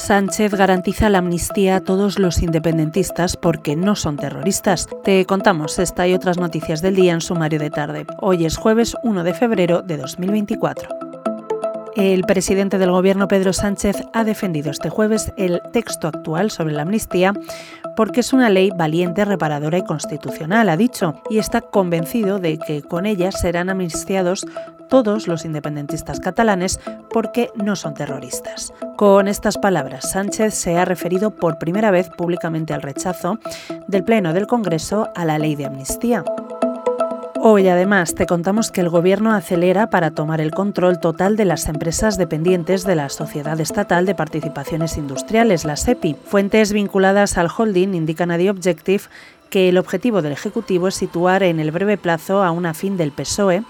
Sánchez garantiza la amnistía a todos los independentistas porque no son terroristas. Te contamos esta y otras noticias del día en sumario de tarde. Hoy es jueves 1 de febrero de 2024. El presidente del Gobierno, Pedro Sánchez, ha defendido este jueves el texto actual sobre la amnistía porque es una ley valiente, reparadora y constitucional, ha dicho, y está convencido de que con ella serán amnistiados todos los independentistas catalanes porque no son terroristas. Con estas palabras, Sánchez se ha referido por primera vez públicamente al rechazo del Pleno del Congreso a la ley de amnistía. Hoy además te contamos que el Gobierno acelera para tomar el control total de las empresas dependientes de la Sociedad Estatal de Participaciones Industriales, la SEPI. Fuentes vinculadas al holding indican a The Objective que el objetivo del Ejecutivo es situar en el breve plazo a una fin del PSOE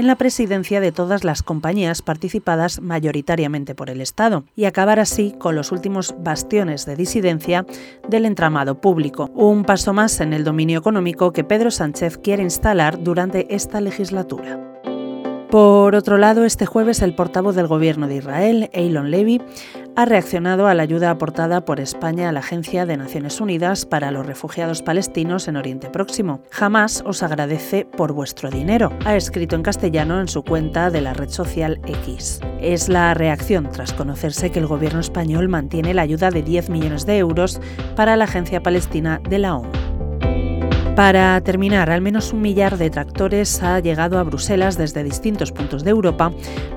en la presidencia de todas las compañías participadas mayoritariamente por el Estado y acabar así con los últimos bastiones de disidencia del entramado público, un paso más en el dominio económico que Pedro Sánchez quiere instalar durante esta legislatura. Por otro lado, este jueves el portavoz del gobierno de Israel, Eilon Levy, ha reaccionado a la ayuda aportada por España a la Agencia de Naciones Unidas para los Refugiados Palestinos en Oriente Próximo. Jamás os agradece por vuestro dinero, ha escrito en castellano en su cuenta de la red social X. Es la reacción tras conocerse que el gobierno español mantiene la ayuda de 10 millones de euros para la Agencia Palestina de la ONU. Para terminar, al menos un millar de tractores ha llegado a Bruselas desde distintos puntos de Europa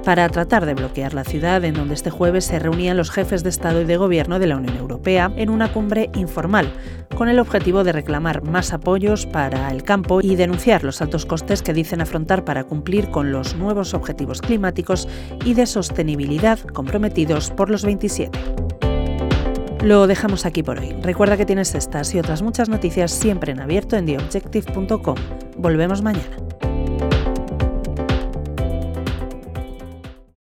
para tratar de bloquear la ciudad en donde este jueves se reunían los jefes de Estado y de Gobierno de la Unión Europea en una cumbre informal, con el objetivo de reclamar más apoyos para el campo y denunciar los altos costes que dicen afrontar para cumplir con los nuevos objetivos climáticos y de sostenibilidad comprometidos por los 27. Lo dejamos aquí por hoy. Recuerda que tienes estas y otras muchas noticias siempre en abierto en theobjective.com. Volvemos mañana.